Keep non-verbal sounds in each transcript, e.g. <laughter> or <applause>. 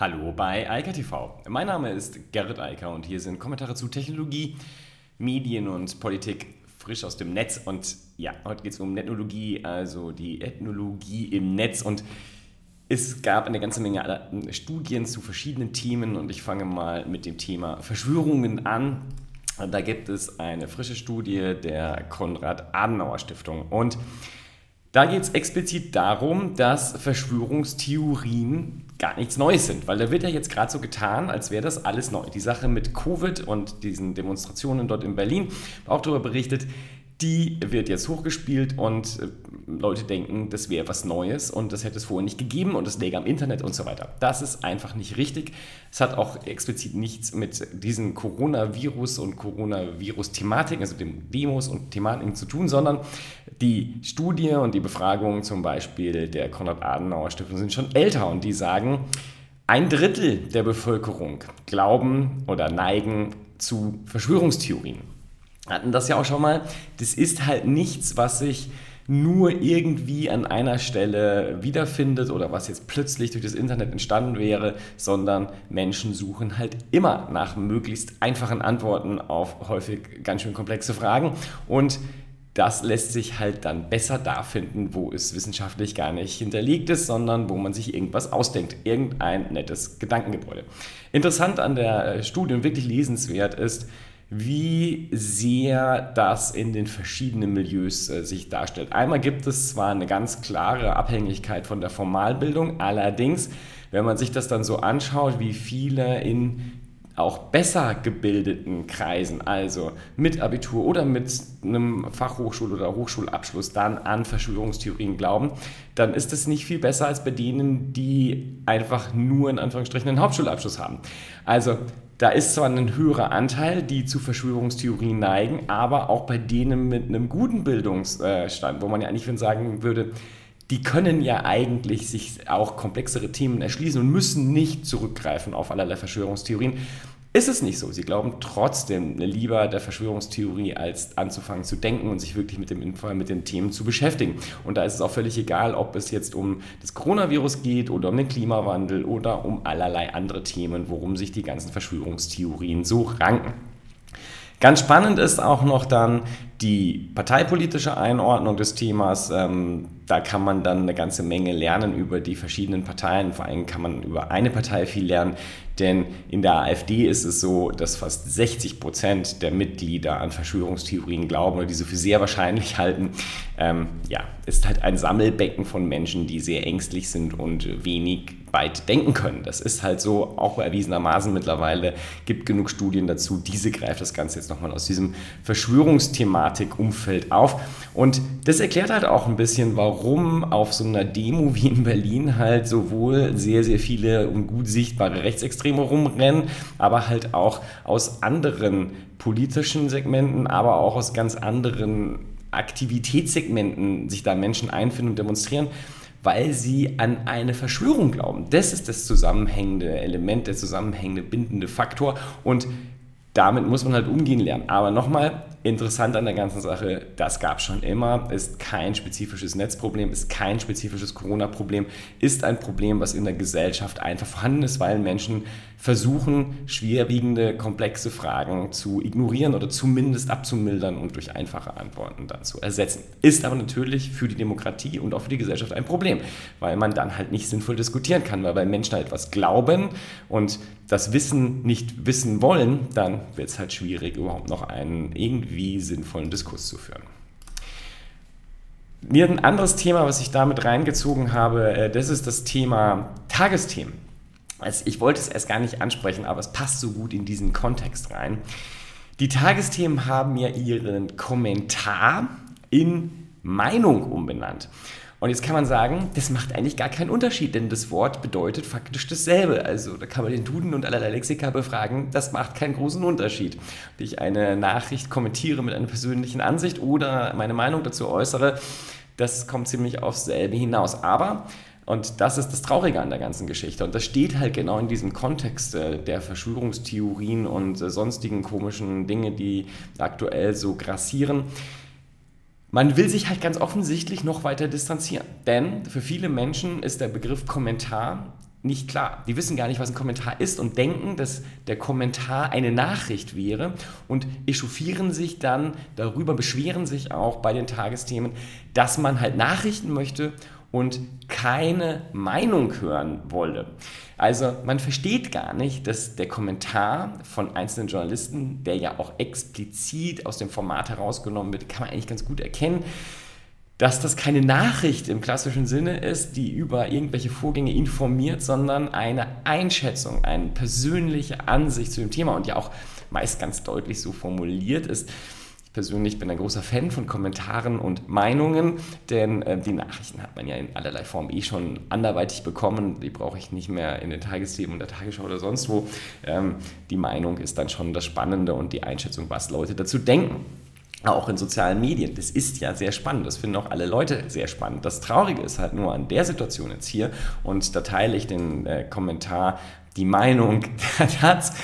Hallo bei Eika TV. Mein Name ist Gerrit Eiker und hier sind Kommentare zu Technologie, Medien und Politik frisch aus dem Netz. Und ja, heute geht es um Ethnologie, also die Ethnologie im Netz. Und es gab eine ganze Menge Studien zu verschiedenen Themen und ich fange mal mit dem Thema Verschwörungen an. Da gibt es eine frische Studie der Konrad-Adenauer-Stiftung und da geht es explizit darum, dass Verschwörungstheorien gar nichts Neues sind, weil da wird ja jetzt gerade so getan, als wäre das alles neu. Die Sache mit Covid und diesen Demonstrationen dort in Berlin, auch darüber berichtet, die wird jetzt hochgespielt und äh, Leute denken, das wäre was Neues und das hätte es vorher nicht gegeben und es läge am Internet und so weiter. Das ist einfach nicht richtig. Es hat auch explizit nichts mit diesen Coronavirus und Coronavirus-Thematiken, also den Demos und Thematiken zu tun, sondern die Studie und die Befragung zum Beispiel der Konrad-Adenauer-Stiftung sind schon älter und die sagen, ein Drittel der Bevölkerung glauben oder neigen zu Verschwörungstheorien hatten das ja auch schon mal. Das ist halt nichts, was sich nur irgendwie an einer Stelle wiederfindet oder was jetzt plötzlich durch das Internet entstanden wäre, sondern Menschen suchen halt immer nach möglichst einfachen Antworten auf häufig ganz schön komplexe Fragen und das lässt sich halt dann besser da finden, wo es wissenschaftlich gar nicht hinterlegt ist, sondern wo man sich irgendwas ausdenkt, irgendein nettes Gedankengebäude. Interessant an der Studie und wirklich lesenswert ist, wie sehr das in den verschiedenen Milieus äh, sich darstellt. Einmal gibt es zwar eine ganz klare Abhängigkeit von der Formalbildung, allerdings, wenn man sich das dann so anschaut, wie viele in auch besser gebildeten Kreisen, also mit Abitur oder mit einem Fachhochschul- oder Hochschulabschluss, dann an Verschwörungstheorien glauben, dann ist es nicht viel besser als bei denen, die einfach nur in Anführungsstrichen einen Hauptschulabschluss haben. Also da ist zwar ein höherer Anteil, die zu Verschwörungstheorien neigen, aber auch bei denen mit einem guten Bildungsstand, wo man ja eigentlich sagen würde, die können ja eigentlich sich auch komplexere Themen erschließen und müssen nicht zurückgreifen auf allerlei Verschwörungstheorien ist es nicht so. Sie glauben trotzdem lieber der Verschwörungstheorie, als anzufangen zu denken und sich wirklich mit, dem, mit den Themen zu beschäftigen. Und da ist es auch völlig egal, ob es jetzt um das Coronavirus geht oder um den Klimawandel oder um allerlei andere Themen, worum sich die ganzen Verschwörungstheorien so ranken. Ganz spannend ist auch noch dann die parteipolitische Einordnung des Themas. Ähm, da kann man dann eine ganze Menge lernen über die verschiedenen Parteien. Vor allem kann man über eine Partei viel lernen, denn in der AfD ist es so, dass fast 60 Prozent der Mitglieder an Verschwörungstheorien glauben oder diese für sehr wahrscheinlich halten. Ähm, ja, ist halt ein Sammelbecken von Menschen, die sehr ängstlich sind und wenig weit denken können. Das ist halt so, auch erwiesenermaßen mittlerweile, gibt genug Studien dazu. Diese greift das Ganze jetzt nochmal aus diesem Verschwörungsthematik-Umfeld auf. Und das erklärt halt auch ein bisschen, warum auf so einer Demo wie in Berlin halt sowohl sehr, sehr viele und gut sichtbare Rechtsextreme rumrennen, aber halt auch aus anderen politischen Segmenten, aber auch aus ganz anderen Aktivitätssegmenten sich da Menschen einfinden und demonstrieren weil sie an eine Verschwörung glauben. Das ist das zusammenhängende Element, der zusammenhängende bindende Faktor und damit muss man halt umgehen lernen. Aber nochmal, interessant an der ganzen Sache, das gab es schon immer, ist kein spezifisches Netzproblem, ist kein spezifisches Corona-Problem, ist ein Problem, was in der Gesellschaft einfach vorhanden ist, weil Menschen versuchen, schwerwiegende, komplexe Fragen zu ignorieren oder zumindest abzumildern und durch einfache Antworten dann zu ersetzen. Ist aber natürlich für die Demokratie und auch für die Gesellschaft ein Problem, weil man dann halt nicht sinnvoll diskutieren kann, weil, weil Menschen halt etwas glauben und das Wissen nicht wissen wollen, dann wird es halt schwierig, überhaupt noch einen irgendwie sinnvollen Diskurs zu führen. Mir ein anderes Thema, was ich damit reingezogen habe, äh, das ist das Thema Tagesthemen. Also ich wollte es erst gar nicht ansprechen, aber es passt so gut in diesen Kontext rein. Die Tagesthemen haben ja ihren Kommentar in Meinung umbenannt. Und jetzt kann man sagen, das macht eigentlich gar keinen Unterschied, denn das Wort bedeutet faktisch dasselbe. Also da kann man den Duden und allerlei Lexika befragen, das macht keinen großen Unterschied. Ob ich eine Nachricht kommentiere mit einer persönlichen Ansicht oder meine Meinung dazu äußere, das kommt ziemlich aufs selbe hinaus. Aber und das ist das Traurige an der ganzen Geschichte. Und das steht halt genau in diesem Kontext äh, der Verschwörungstheorien und äh, sonstigen komischen Dinge, die aktuell so grassieren. Man will sich halt ganz offensichtlich noch weiter distanzieren. Denn für viele Menschen ist der Begriff Kommentar nicht klar. Die wissen gar nicht, was ein Kommentar ist und denken, dass der Kommentar eine Nachricht wäre und echauffieren sich dann darüber, beschweren sich auch bei den Tagesthemen, dass man halt Nachrichten möchte und keine Meinung hören wolle. Also man versteht gar nicht, dass der Kommentar von einzelnen Journalisten, der ja auch explizit aus dem Format herausgenommen wird, kann man eigentlich ganz gut erkennen, dass das keine Nachricht im klassischen Sinne ist, die über irgendwelche Vorgänge informiert, sondern eine Einschätzung, eine persönliche Ansicht zu dem Thema und ja auch meist ganz deutlich so formuliert ist. Ich persönlich bin ein großer Fan von Kommentaren und Meinungen, denn äh, die Nachrichten hat man ja in allerlei Form eh schon anderweitig bekommen. Die brauche ich nicht mehr in den Tagesthemen und der Tagesschau oder sonst wo. Ähm, die Meinung ist dann schon das Spannende und die Einschätzung, was Leute dazu denken auch in sozialen Medien. Das ist ja sehr spannend. Das finden auch alle Leute sehr spannend. Das Traurige ist halt nur an der Situation jetzt hier, und da teile ich den äh, Kommentar, die Meinung <laughs> der Taz,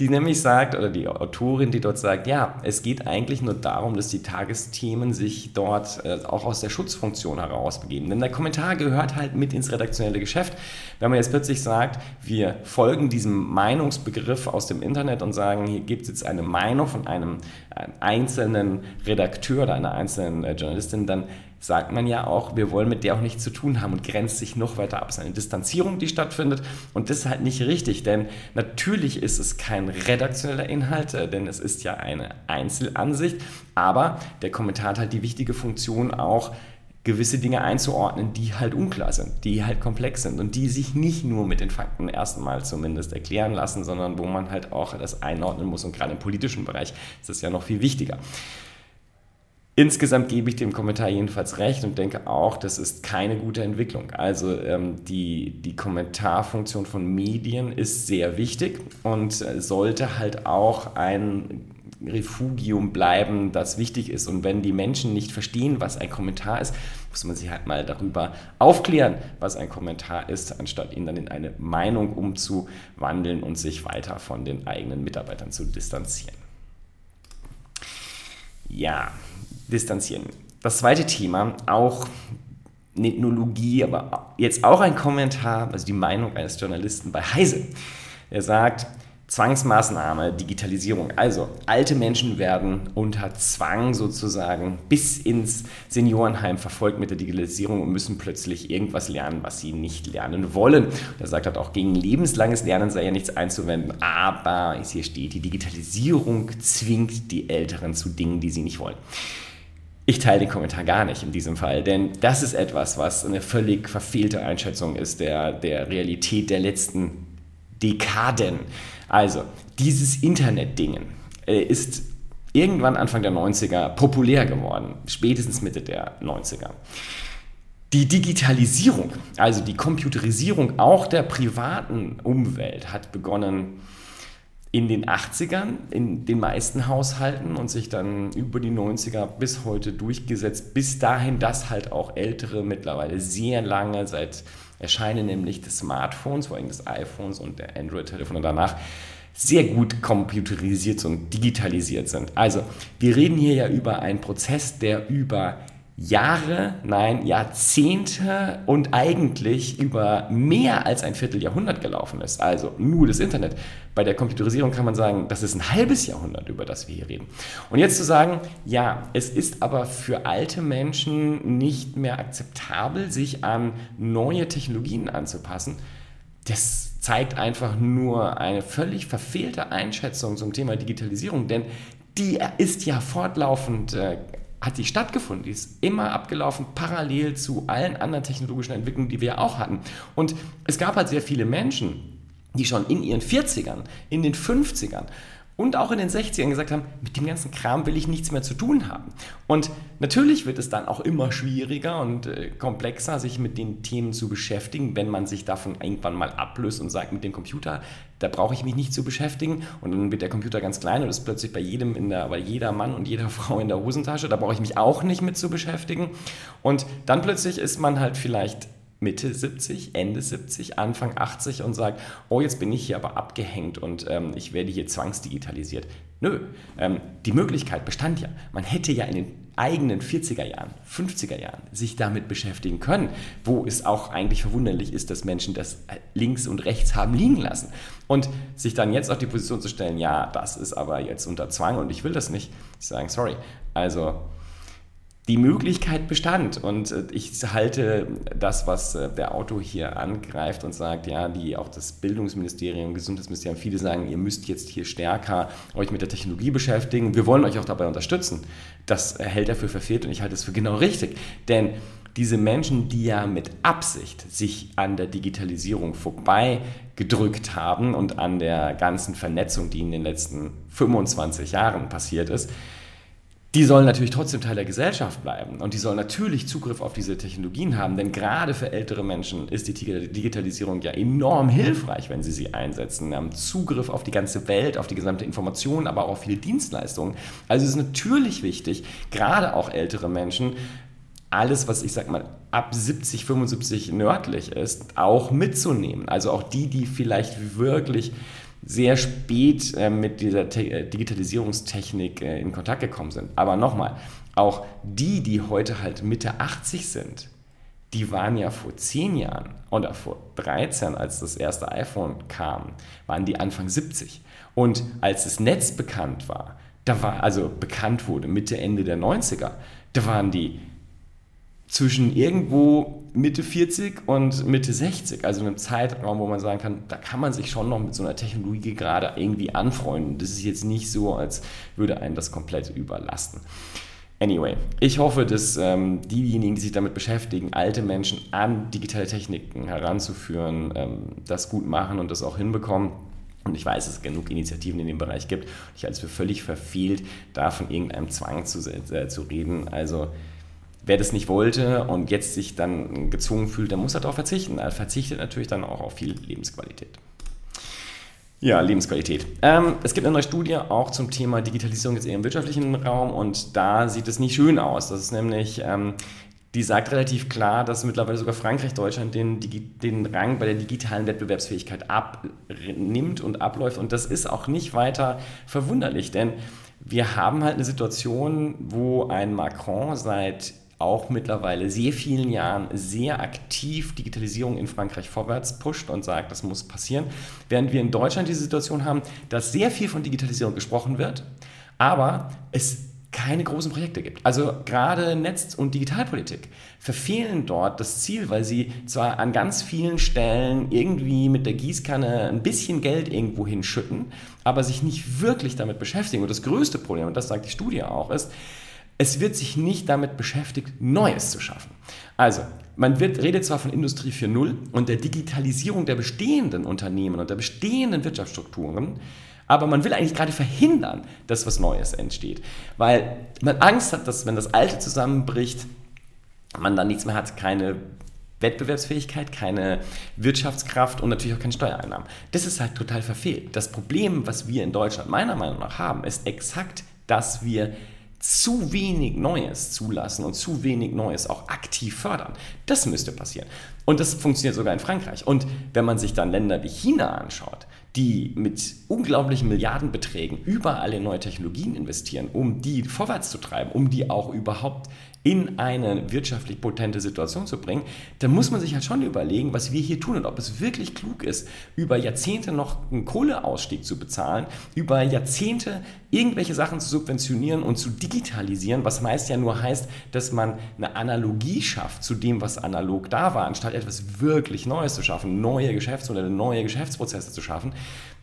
die nämlich sagt, oder die Autorin, die dort sagt, ja, es geht eigentlich nur darum, dass die Tagesthemen sich dort äh, auch aus der Schutzfunktion heraus begeben. Denn der Kommentar gehört halt mit ins redaktionelle Geschäft. Wenn man jetzt plötzlich sagt, wir folgen diesem Meinungsbegriff aus dem Internet und sagen, hier gibt es jetzt eine Meinung von einem, einem einzelnen Redakteur oder einer einzelnen äh, Journalistin, dann sagt man ja auch, wir wollen mit der auch nichts zu tun haben und grenzt sich noch weiter ab. Es ist eine Distanzierung, die stattfindet und das ist halt nicht richtig, denn natürlich ist es kein redaktioneller Inhalt, äh, denn es ist ja eine Einzelansicht, aber der Kommentar hat halt die wichtige Funktion auch, gewisse Dinge einzuordnen, die halt unklar sind, die halt komplex sind und die sich nicht nur mit den Fakten erstmal zumindest erklären lassen, sondern wo man halt auch das einordnen muss und gerade im politischen Bereich ist das ja noch viel wichtiger. Insgesamt gebe ich dem Kommentar jedenfalls recht und denke auch, das ist keine gute Entwicklung. Also ähm, die, die Kommentarfunktion von Medien ist sehr wichtig und äh, sollte halt auch ein Refugium bleiben, das wichtig ist. Und wenn die Menschen nicht verstehen, was ein Kommentar ist, muss man sich halt mal darüber aufklären, was ein Kommentar ist, anstatt ihn dann in eine Meinung umzuwandeln und sich weiter von den eigenen Mitarbeitern zu distanzieren. Ja, distanzieren. Das zweite Thema, auch Ethnologie, aber jetzt auch ein Kommentar, also die Meinung eines Journalisten bei Heise. Er sagt, Zwangsmaßnahme, Digitalisierung. Also alte Menschen werden unter Zwang sozusagen bis ins Seniorenheim verfolgt mit der Digitalisierung und müssen plötzlich irgendwas lernen, was sie nicht lernen wollen. Er sagt halt auch, gegen lebenslanges Lernen sei ja nichts einzuwenden, aber hier steht, die Digitalisierung zwingt die Älteren zu Dingen, die sie nicht wollen. Ich teile den Kommentar gar nicht in diesem Fall, denn das ist etwas, was eine völlig verfehlte Einschätzung ist der, der Realität der letzten Dekaden. Also, dieses Internet-Ding äh, ist irgendwann Anfang der 90er populär geworden, spätestens Mitte der 90er. Die Digitalisierung, also die Computerisierung auch der privaten Umwelt hat begonnen in den 80ern in den meisten Haushalten und sich dann über die 90er bis heute durchgesetzt, bis dahin, dass halt auch ältere mittlerweile sehr lange seit Erscheinen nämlich des Smartphones, vor allem des iPhones und der Android-Telefone danach, sehr gut computerisiert und digitalisiert sind. Also wir reden hier ja über einen Prozess, der über Jahre, nein, Jahrzehnte und eigentlich über mehr als ein Vierteljahrhundert gelaufen ist. Also nur das Internet. Bei der Computerisierung kann man sagen, das ist ein halbes Jahrhundert, über das wir hier reden. Und jetzt zu sagen, ja, es ist aber für alte Menschen nicht mehr akzeptabel, sich an neue Technologien anzupassen, das zeigt einfach nur eine völlig verfehlte Einschätzung zum Thema Digitalisierung, denn die ist ja fortlaufend äh, hat die stattgefunden. Die ist immer abgelaufen, parallel zu allen anderen technologischen Entwicklungen, die wir auch hatten. Und es gab halt sehr viele Menschen, die schon in ihren 40ern, in den 50ern und auch in den 60ern gesagt haben, mit dem ganzen Kram will ich nichts mehr zu tun haben. Und natürlich wird es dann auch immer schwieriger und äh, komplexer, sich mit den Themen zu beschäftigen, wenn man sich davon irgendwann mal ablöst und sagt, mit dem Computer, da brauche ich mich nicht zu beschäftigen. Und dann wird der Computer ganz klein und ist plötzlich bei jedem in der, bei jeder Mann und jeder <laughs> Frau in der Hosentasche, da brauche ich mich auch nicht mit zu beschäftigen. Und dann plötzlich ist man halt vielleicht Mitte 70, Ende 70, Anfang 80 und sagt, oh, jetzt bin ich hier aber abgehängt und ähm, ich werde hier zwangsdigitalisiert. Nö, ähm, die Möglichkeit bestand ja. Man hätte ja in den eigenen 40er Jahren, 50er Jahren sich damit beschäftigen können, wo es auch eigentlich verwunderlich ist, dass Menschen das links und rechts haben liegen lassen. Und sich dann jetzt auf die Position zu stellen, ja, das ist aber jetzt unter Zwang und ich will das nicht, ich sage, sorry. Also die Möglichkeit bestand. Und äh, ich halte das, was äh, der Autor hier angreift und sagt, ja, die auch das Bildungsministerium, Gesundheitsministerium, viele sagen, ihr müsst jetzt hier stärker euch mit der Technologie beschäftigen. Wir wollen euch auch dabei unterstützen. Das hält er für verfehlt und ich halte es für genau richtig. Denn diese Menschen, die ja mit Absicht sich an der Digitalisierung vorbei gedrückt haben und an der ganzen Vernetzung, die in den letzten 25 Jahren passiert ist, die sollen natürlich trotzdem Teil der Gesellschaft bleiben und die sollen natürlich Zugriff auf diese Technologien haben, denn gerade für ältere Menschen ist die Digitalisierung ja enorm hilfreich, wenn sie sie einsetzen. Sie haben Zugriff auf die ganze Welt, auf die gesamte Information, aber auch auf viele Dienstleistungen. Also es ist natürlich wichtig, gerade auch ältere Menschen, alles, was ich sag mal ab 70, 75 nördlich ist, auch mitzunehmen. Also auch die, die vielleicht wirklich sehr spät äh, mit dieser Te äh, Digitalisierungstechnik äh, in Kontakt gekommen sind. Aber nochmal, auch die, die heute halt Mitte 80 sind, die waren ja vor 10 Jahren oder vor 13, als das erste iPhone kam, waren die Anfang 70. Und als das Netz bekannt war, da war, also bekannt wurde, Mitte, Ende der 90er, da waren die zwischen irgendwo Mitte 40 und Mitte 60, also in einem Zeitraum, wo man sagen kann, da kann man sich schon noch mit so einer Technologie gerade irgendwie anfreunden. Das ist jetzt nicht so, als würde einen das komplett überlasten. Anyway, ich hoffe, dass ähm, diejenigen, die sich damit beschäftigen, alte Menschen an digitale Techniken heranzuführen, ähm, das gut machen und das auch hinbekommen. Und ich weiß, dass es genug Initiativen in dem Bereich gibt. Ich halte es für völlig verfehlt, da von irgendeinem Zwang zu, äh, zu reden. Also wer das nicht wollte und jetzt sich dann gezwungen fühlt, der muss darauf verzichten. Er verzichtet natürlich dann auch auf viel Lebensqualität. Ja, Lebensqualität. Ähm, es gibt eine neue Studie auch zum Thema Digitalisierung jetzt eher im wirtschaftlichen Raum und da sieht es nicht schön aus. Das ist nämlich, ähm, die sagt relativ klar, dass mittlerweile sogar Frankreich Deutschland den, den Rang bei der digitalen Wettbewerbsfähigkeit abnimmt und abläuft und das ist auch nicht weiter verwunderlich, denn wir haben halt eine Situation, wo ein Macron seit auch mittlerweile sehr vielen Jahren sehr aktiv Digitalisierung in Frankreich vorwärts pusht und sagt, das muss passieren. Während wir in Deutschland die Situation haben, dass sehr viel von Digitalisierung gesprochen wird, aber es keine großen Projekte gibt. Also gerade Netz- und Digitalpolitik verfehlen dort das Ziel, weil sie zwar an ganz vielen Stellen irgendwie mit der Gießkanne ein bisschen Geld irgendwo hinschütten, aber sich nicht wirklich damit beschäftigen. Und das größte Problem, und das sagt die Studie auch, ist, es wird sich nicht damit beschäftigt, Neues zu schaffen. Also, man wird, redet zwar von Industrie 4.0 und der Digitalisierung der bestehenden Unternehmen und der bestehenden Wirtschaftsstrukturen, aber man will eigentlich gerade verhindern, dass was Neues entsteht, weil man Angst hat, dass wenn das Alte zusammenbricht, man dann nichts mehr hat, keine Wettbewerbsfähigkeit, keine Wirtschaftskraft und natürlich auch keine Steuereinnahmen. Das ist halt total verfehlt. Das Problem, was wir in Deutschland meiner Meinung nach haben, ist exakt, dass wir zu wenig Neues zulassen und zu wenig Neues auch aktiv fördern. Das müsste passieren. Und das funktioniert sogar in Frankreich. Und wenn man sich dann Länder wie China anschaut, die mit unglaublichen Milliardenbeträgen überall in neue Technologien investieren, um die vorwärts zu treiben, um die auch überhaupt in eine wirtschaftlich potente Situation zu bringen, dann muss man sich halt schon überlegen, was wir hier tun und ob es wirklich klug ist, über Jahrzehnte noch einen Kohleausstieg zu bezahlen, über Jahrzehnte irgendwelche Sachen zu subventionieren und zu digitalisieren, was meist ja nur heißt, dass man eine Analogie schafft zu dem, was analog da war, anstatt etwas wirklich Neues zu schaffen, neue Geschäftsmodelle, neue Geschäftsprozesse zu schaffen.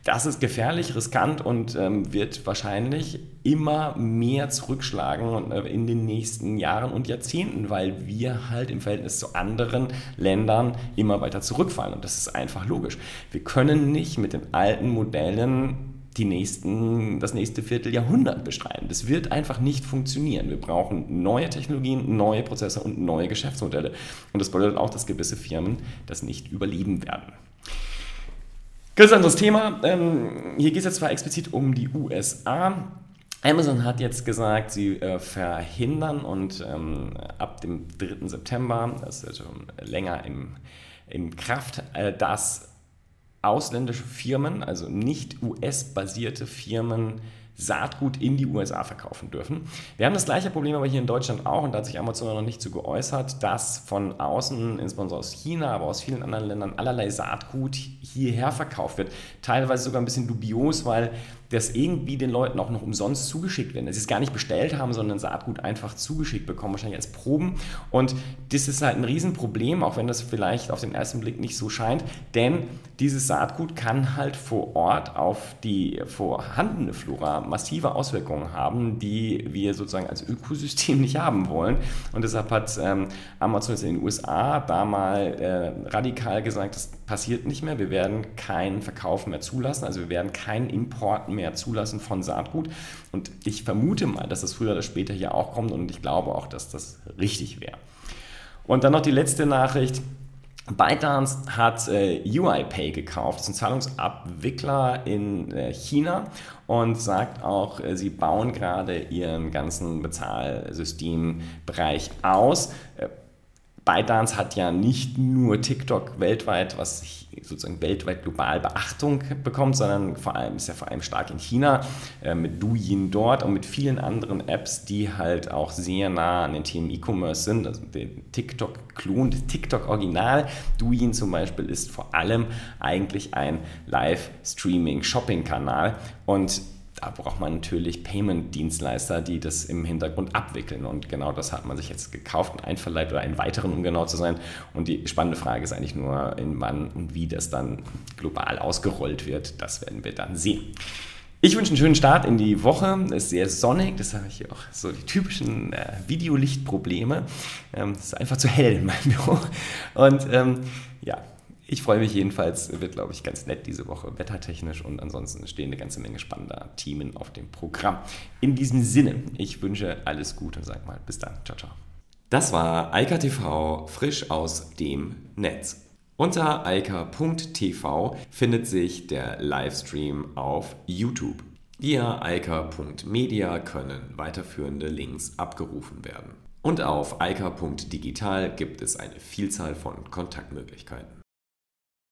Das ist gefährlich, riskant und ähm, wird wahrscheinlich immer mehr zurückschlagen äh, in den nächsten Jahren und Jahrzehnten, weil wir halt im Verhältnis zu anderen Ländern immer weiter zurückfallen. Und das ist einfach logisch. Wir können nicht mit den alten Modellen die nächsten, das nächste Vierteljahrhundert bestreiten. Das wird einfach nicht funktionieren. Wir brauchen neue Technologien, neue Prozesse und neue Geschäftsmodelle. Und das bedeutet auch, dass gewisse Firmen das nicht überleben werden. Ganz anderes Thema. Ähm, hier geht es jetzt zwar explizit um die USA. Amazon hat jetzt gesagt, sie äh, verhindern und ähm, ab dem 3. September, das ist schon länger im, in Kraft, äh, dass ausländische Firmen, also nicht US-basierte Firmen, Saatgut in die USA verkaufen dürfen. Wir haben das gleiche Problem aber hier in Deutschland auch und da hat sich Amazon noch nicht so geäußert, dass von außen, insbesondere aus China, aber aus vielen anderen Ländern, allerlei Saatgut hierher verkauft wird. Teilweise sogar ein bisschen dubios, weil das irgendwie den Leuten auch noch umsonst zugeschickt werden. Dass sie es gar nicht bestellt haben, sondern Saatgut einfach zugeschickt bekommen, wahrscheinlich als Proben. Und das ist halt ein Riesenproblem, auch wenn das vielleicht auf den ersten Blick nicht so scheint, denn dieses Saatgut kann halt vor Ort auf die vorhandene Flora massive Auswirkungen haben, die wir sozusagen als Ökosystem nicht haben wollen. Und deshalb hat ähm, Amazon in den USA da mal äh, radikal gesagt, das passiert nicht mehr. Wir werden keinen Verkauf mehr zulassen, also wir werden keinen Import mehr zulassen von Saatgut. Und ich vermute mal, dass das früher oder später hier auch kommt und ich glaube auch, dass das richtig wäre. Und dann noch die letzte Nachricht. ByteDance hat äh, UiPay gekauft, das ist ein Zahlungsabwickler in äh, China und sagt auch, äh, sie bauen gerade ihren ganzen Bezahlsystembereich aus. ByteDance hat ja nicht nur TikTok weltweit, was sozusagen weltweit global Beachtung bekommt, sondern vor allem ist ja vor allem stark in China äh, mit Douyin dort und mit vielen anderen Apps, die halt auch sehr nah an den Themen E-Commerce sind. Also der TikTok-Klon, das TikTok-Original. Douyin zum Beispiel ist vor allem eigentlich ein Live-Streaming-Shopping-Kanal und da braucht man natürlich Payment-Dienstleister, die das im Hintergrund abwickeln. Und genau das hat man sich jetzt gekauft und einverleibt oder einen weiteren, um genau zu sein. Und die spannende Frage ist eigentlich nur, in wann und wie das dann global ausgerollt wird. Das werden wir dann sehen. Ich wünsche einen schönen Start in die Woche. Es ist sehr sonnig, das habe ich hier auch so die typischen äh, Videolichtprobleme. Ähm, es ist einfach zu hell in meinem Büro. Und ähm, ja, ich freue mich jedenfalls, wird glaube ich ganz nett diese Woche wettertechnisch und ansonsten stehen eine ganze Menge spannender Themen auf dem Programm. In diesem Sinne, ich wünsche alles Gute und sag mal bis dann. Ciao, ciao. Das war Eika TV frisch aus dem Netz. Unter eika.tv findet sich der Livestream auf YouTube. Via eika.media können weiterführende Links abgerufen werden. Und auf eika.digital gibt es eine Vielzahl von Kontaktmöglichkeiten.